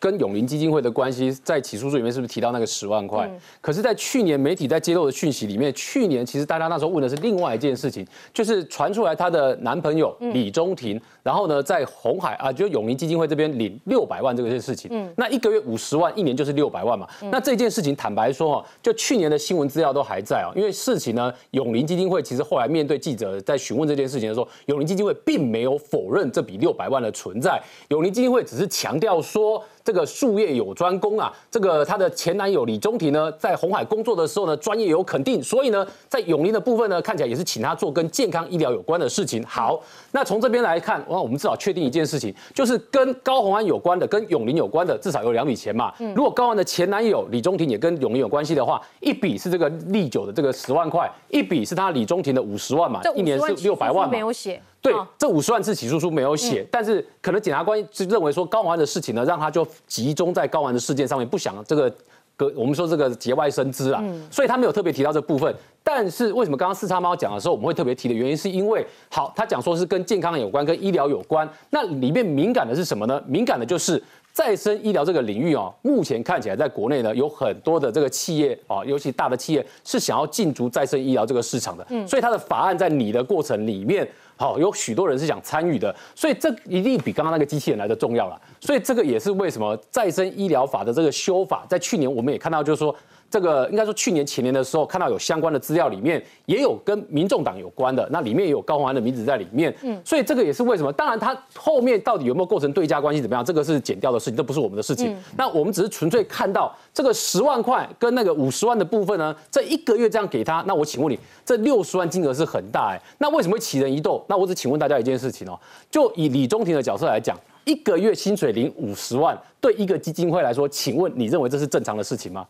跟永林基金会的关系，在起诉书里面是不是提到那个十万块？可是，在去年媒体在揭露的讯息里面，去年其实大家那时候问的是另外一件事情，就是传出来她的男朋友李中庭，然后呢，在红海啊，就永林基金会这边领六百万这个事情，嗯那一个月五十万，一年就是六百万嘛。那这件事情坦白说哈，就去年的新闻资料都还在啊，因为事情呢，永林基金会其实后来面对记者在询问这件事情的时候，永林基金会并没有否认这笔六百万的存在，永林基金会只是强调说。这个术业有专攻啊，这个她的前男友李中庭呢，在红海工作的时候呢，专业有肯定，所以呢，在永林的部分呢，看起来也是请他做跟健康医疗有关的事情。好，那从这边来看，哇，我们至少确定一件事情，就是跟高虹安有关的、跟永林有关的，至少有两笔钱嘛。如果高虹安的前男友李中庭也跟永林有关系的话，一笔是这个利久的这个十万块，一笔是他李中庭的五十万嘛这，一年是六百万嘛没。有写。对哦，这五十万字起诉书没有写，但是可能检察官是认为说高虹安的事情呢，让他就集中在高虹安的事件上面，不想这个隔我们说这个节外生枝啊，所以他没有特别提到这部分。但是为什么刚刚四叉猫讲的时候，我们会特别提的原因，是因为好，他讲说是跟健康有关，跟医疗有关，那里面敏感的是什么呢？敏感的就是。再生医疗这个领域哦，目前看起来在国内呢有很多的这个企业啊，尤其大的企业是想要进驻再生医疗这个市场的，所以它的法案在拟的过程里面，好有许多人是想参与的，所以这一定比刚刚那个机器人来的重要了。所以这个也是为什么再生医疗法的这个修法，在去年我们也看到，就是说。这个应该说去年前年的时候，看到有相关的资料，里面也有跟民众党有关的，那里面也有高虹安的名字在里面。嗯，所以这个也是为什么？当然，他后面到底有没有构成对价关系怎么样，这个是减掉的事情，这不是我们的事情。那我们只是纯粹看到这个十万块跟那个五十万的部分呢，这一个月这样给他，那我请问你，这六十万金额是很大哎，那为什么会起人疑窦？那我只请问大家一件事情哦，就以李中庭的角色来讲，一个月薪水领五十万，对一个基金会来说，请问你认为这是正常的事情吗？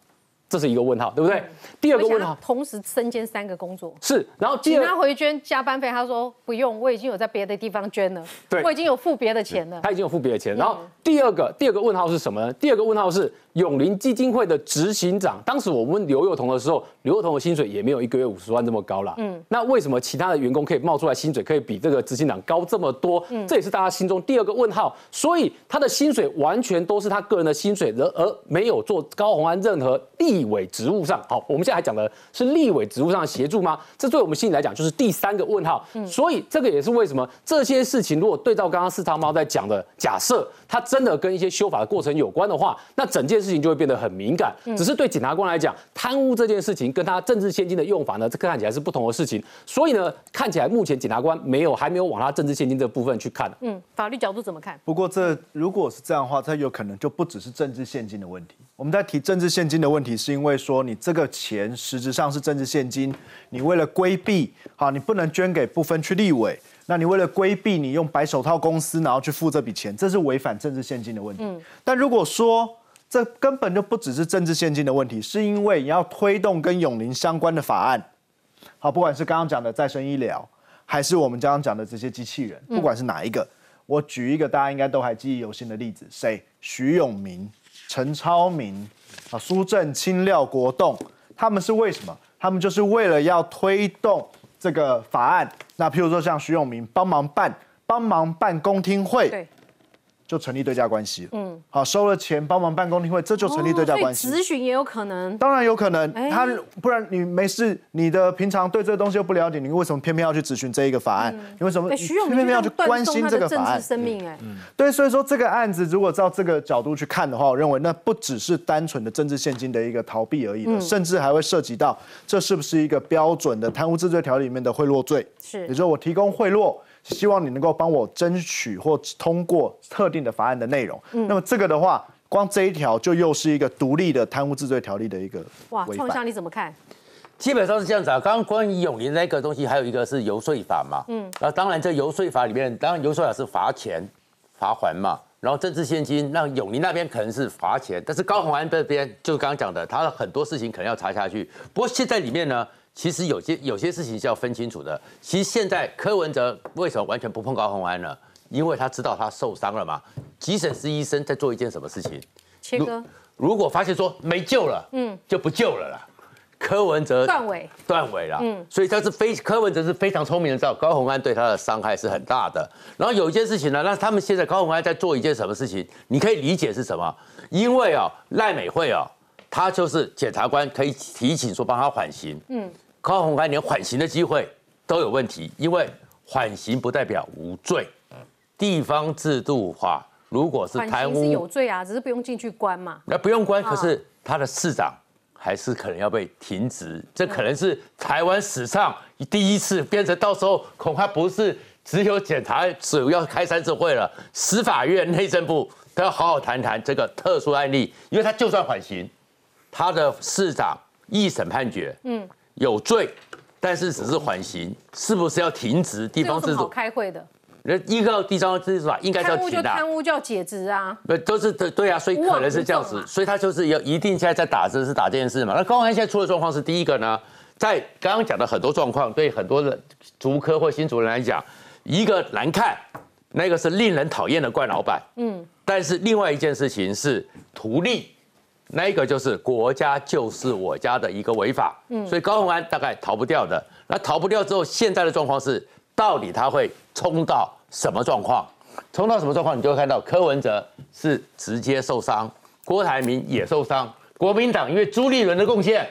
这是一个问号，对不对？第二个问号同时身兼三个工作，是，然后第请他回捐加班费，他说不用，我已经有在别的地方捐了，对我已经有付别的钱了。他已经有付别的钱。然后第二个第二个问号是什么呢？第二个问号是永林基金会的执行长。当时我问刘幼彤的时候，刘幼彤的薪水也没有一个月五十万这么高啦。嗯，那为什么其他的员工可以冒出来薪水可以比这个执行长高这么多？嗯，这也是大家心中第二个问号。所以他的薪水完全都是他个人的薪水，而而没有做高虹安任何立委职务上。好，我们现在还讲的是立委职务上的协助吗？这对我们心里来讲就是第三个问号。嗯所以这个也是为什么这些事情如果对照刚刚四汤猫在讲的，假设他真的跟一些修法的过程有关的话，那整件事情就会变得很敏感。只是对检察官来讲，贪污这件事情跟他政治现金的用法呢，这看起来是不同的事情。所以呢，看起来目前检察官没有还没有往他政治现金这部分去看。嗯，法律角度怎么看？不过这如果是这样的话，他有可能就不只是政治现金的问题。我们在提政治现金的问题，是因为说你这个钱实质上是政治现金，你为了规避，好，你不能捐给不分区立委，那你为了规避，你用白手套公司，然后去付这笔钱，这是违反政治现金的问题。但如果说这根本就不只是政治现金的问题，是因为你要推动跟永龄相关的法案，好，不管是刚刚讲的再生医疗，还是我们刚刚讲的这些机器人，不管是哪一个，我举一个大家应该都还记忆犹新的例子，谁？徐永明、陈超明、啊苏正清、廖国栋，他们是为什么？他们就是为了要推动这个法案。那譬如说像徐永明帮忙办帮忙办公听会，就成立对价关系了。嗯，好，收了钱帮忙办公听会，这就成立对价关系。咨询也有可能。当然有可能哎，他不然你没事，你的平常对这个东西又不了解，你为什么偏偏要去咨询这一个法案？你为什么偏偏要去关心这个法案？生命，哎，对，所以说这个案子如果照这个角度去看的话，我认为那不只是单纯的政治现金的一个逃避而已嗯，甚至还会涉及到这是不是一个标准的贪污治罪条例里面的贿赂罪，是也就是我提供贿赂。希望你能够帮我争取或通过特定的法案的内容。嗯那么这个的话，光这一条就又是一个独立的贪污治罪条例的一个哇，创下。你怎么看？基本上是这样子啊。刚刚关于永林那个东西，还有一个是游说法嘛。嗯。然后当然这游说法里面，当然游说法是罚钱、罚还嘛。然后政治现金，那永林那边可能是罚钱，但是高鸿安这边就刚刚讲的，他的很多事情可能要查下去。不过现在里面呢，其实有些有些事情是要分清楚的。其实现在柯文哲为什么完全不碰高鸿安呢？因为他知道他受伤了嘛。急诊室医生在做一件什么事情？切割如果发现说没救了，嗯，就不救了啦。柯文哲断尾，断尾了，嗯，所以他是非柯文哲是非常聪明的，知道高鸿安对他的伤害是很大的。然后有一件事情呢，那他们现在高鸿安在做一件什么事情？你可以理解是什么？因为啊、赖美惠啊、他就是检察官可以提请说帮他缓刑，嗯，高鸿安连缓刑的机会都有问题，因为缓刑不代表无罪，地方制度化如果是贪污是有，罪啊，只是不用进去关嘛。那不用关，啊。可是他的市长还是可能要被停职，这可能是台湾史上第一次变成，到时候恐怕不是只有检察署要开三次会了，司法院、内政部都要好好谈谈这个特殊案例，因为他就算缓刑，他的市长一审判决，嗯，有罪，但是只是缓刑，是不是要停职？地方自主，开会的？那依照地方制度法应该是要贪污就。贪污，就要解职啊。不都是对对啊，所以可能是这样子所以他就是要一定现在在打这是打这件事嘛。那高鸿安现在出的状况是第一个呢，在刚刚讲的很多状况，对很多的族科或新族人来讲，一个难看，那个是令人讨厌的怪老板，嗯，但是另外一件事情是图利。那一个就是国家就是我家的一个违法，嗯，所以高鸿安大概逃不掉的。那逃不掉之后，现在的状况是，到底他会冲到什么状况？冲到什么状况，你就会看到柯文哲是直接受伤，郭台铭也受伤，国民党因为朱立伦的贡献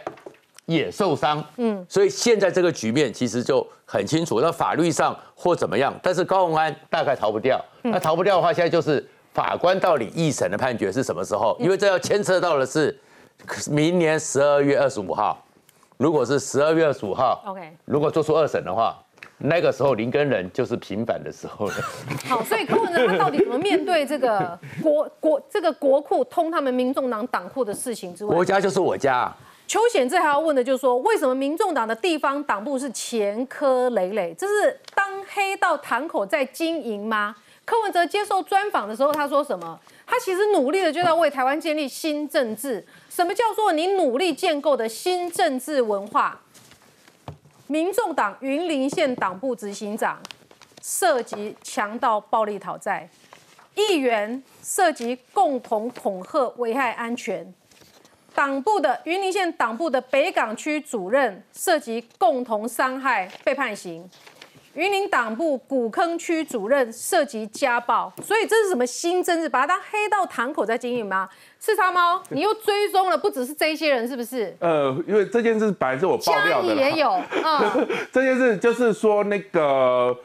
也受伤，嗯，所以现在这个局面其实就很清楚，那法律上或怎么样，但是高鸿安大概逃不掉，那逃不掉的话，现在就是法官到底一审的判决是什么时候？因为这要牵涉到的是明年十二月二十五号，如果是十二月二十五号 OK 如果做出二审的话。那个时候林根人就是平反的时候了。好，所以柯文哲他到底怎么面对这个国国这个国库通他们民众党党库的事情之外国，家就是我家、啊，邱显志还要问的就是说，为什么民众党的地方党部是前科累累？这是当黑道堂口在经营吗？柯文哲接受专访的时候，他说什么？他其实努力的就在为台湾建立新政治。什么叫做你努力建构的新政治文化？民众党云林县党部执行长涉及强盗暴力讨债，议员涉及共同恐吓危害安全，党部的云林县党部的北港区主任涉及共同伤害被判刑，云林党部古坑区主任涉及家暴，所以这是什么新政治？把它当黑道堂口在经营吗？四叉猫，你又追踪了，不只是这些人，是不是？呃，因为这件事本来是我爆嘉料的也有，嗯，这件事就是说那个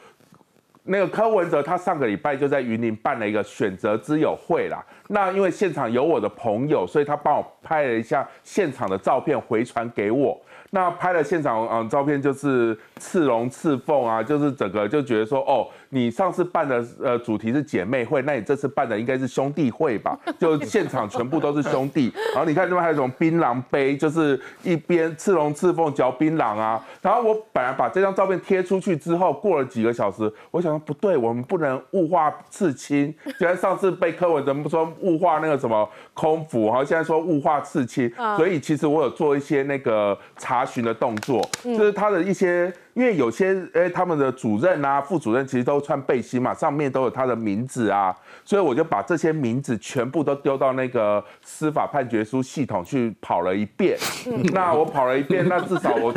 那个柯文哲，他上个礼拜就在云林办了一个选择之友会啦。那因为现场有我的朋友，所以他帮我拍了一下现场的照片回传给我。那拍了现场嗯照片，就是刺龙刺凤啊，就是整个就觉得说，哦，你上次办的呃主题是姐妹会，那你这次办的应该是兄弟会吧？就现场全部都是兄弟。然后你看那边还有什么槟榔杯，就是一边刺龙刺凤嚼槟榔啊。然后我本来把这张照片贴出去之后，过了几个小时，我想说不对，我们不能物化刺青。既然上次被柯文哲说物化那个什么空腹，然后现在说物化刺青，所以其实我有做一些那个查询的动作，就是他的一些。因因为有些哎他们的主任啊、副主任其实都穿背心嘛，上面都有他的名字啊，所以我就把这些名字全部都丢到那个司法判决书系统去跑了一遍。那我跑了一遍，那至少我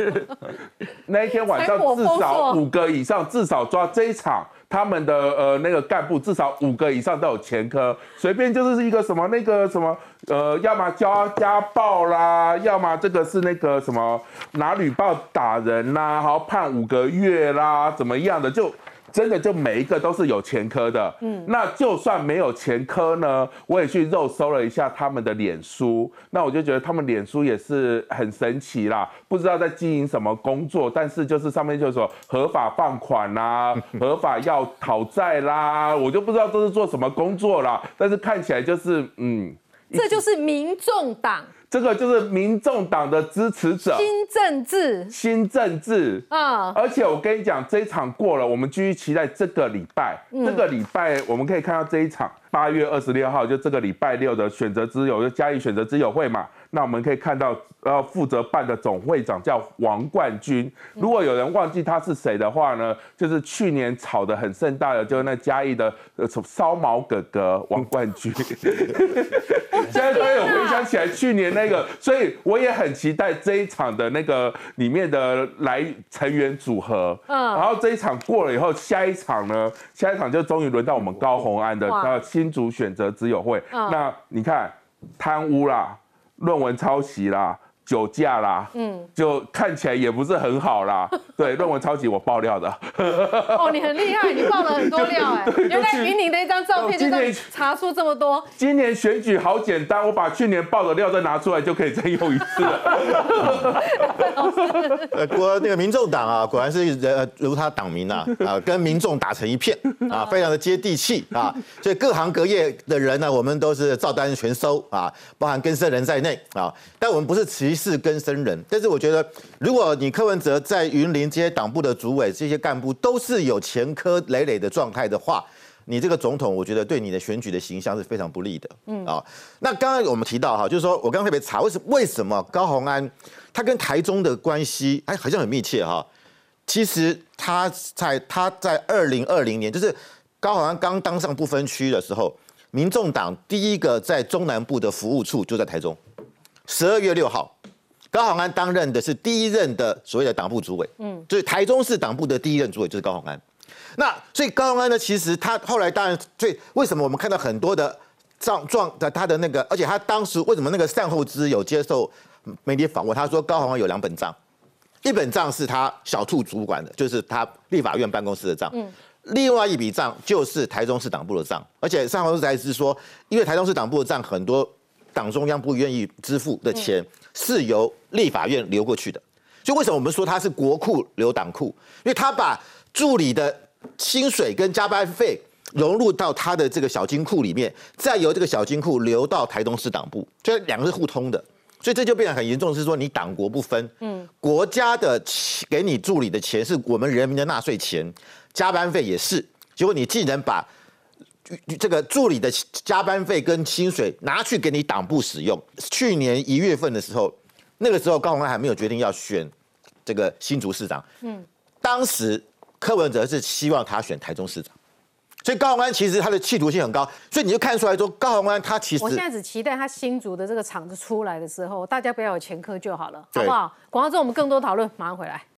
那一天晚上至少五个以上，至少抓这一场。他们的呃那个干部至少五个以上都有前科，随便就是一个什么那个什么呃，要么家家暴啦，要么这个是那个什么拿铝棒打人啦，好判五个月啦，怎么样的就。真的就每一个都是有前科的，嗯，那就算没有前科呢，我也去肉搜了一下他们的脸书，那我就觉得他们脸书也是很神奇啦，不知道在经营什么工作，但是就是上面就是说合法放款啦，合法要讨债啦，我就不知道这是做什么工作啦，但是看起来就是嗯，这就是民众党。这个就是民众党的支持者，新政治，新政治啊！而且我跟你讲，这一场过了，我们继续期待这个礼拜。这个礼拜我们可以看到这一场，八月二十六号就这个礼拜六的选择之友，就嘉义选择之友会嘛。那我们可以看到，呃，负责办的总会长叫王冠军。如果有人忘记他是谁的话呢，就是去年炒的很盛大的，就是那嘉义的呃烧毛哥哥王冠军。现在都有回想起来去年那个，所以我也很期待这一场的那个里面的来成员组合。嗯，然后这一场过了以后，下一场呢，下一场就终于轮到我们高红安的呃新竹选择之友会。那你看贪污啦。论文抄袭啦，酒驾啦，嗯，就看起来也不是很好啦。对，论文抄袭我爆料的。哦，你很厉害，你爆了很多料哎。原来云林的一张照片就能查出这么多。今年选举好简单，我把去年爆的料再拿出来就可以再用一次了。呃，国那个民众党啊，果然是呃如他党名呐啊，跟民众打成一片啊，非常的接地气啊。所以各行各业的人呢，我们都是照单全收啊，包含根生人在内啊。但我们不是歧视根生人，但是我觉得，如果你柯文哲在云林这些党部的主委、这些干部都是有前科累累的状态的话，你这个总统，我觉得对你的选举的形象是非常不利的。嗯啊，那刚刚我们提到哈，就是说我刚刚特别查，为什为什么高鸿安他跟台中的关系哎好像很密切哈？其实他在他在二零二零年，就是高鸿安刚当上不分区的时候，民众党第一个在中南部的服务处就在台中，十二月六号。高鸿安担任的是第一任的所谓的党部主委，嗯，就是台中市党部的第一任主委就是高鸿安。那所以高鸿安呢，其实他后来当然，最为什么我们看到很多的状状的他的那个，而且他当时为什么那个善后之有接受媒体访问，他说高鸿安有两本账，一本账是他小兔主管的，就是他立法院办公室的账，嗯，另外一笔账就是台中市党部的账，而且善后之才是说，因为台中市党部的账很多。党中央不愿意支付的钱是由立法院流过去的，所以为什么我们说他是国库流党库？因为他把助理的薪水跟加班费融入到他的这个小金库里面，再由这个小金库流到台东市党部，所以两个是互通的，所以这就变得很严重，是说你党国不分，嗯，国家的给你助理的钱是我们人民的纳税钱，加班费也是，结果你竟然把。这个助理的加班费跟薪水拿去给你党部使用。去年一月份的时候，那个时候高鸿安还没有决定要选这个新竹市长。嗯，当时柯文哲是希望他选台中市长，所以高鸿安其实他的企图性很高。所以你就看出来说，高鸿安他其实我现在只期待他新竹的这个厂子出来的时候，大家不要有前科就好了，好不好？广告之后我们更多讨论，马上回来。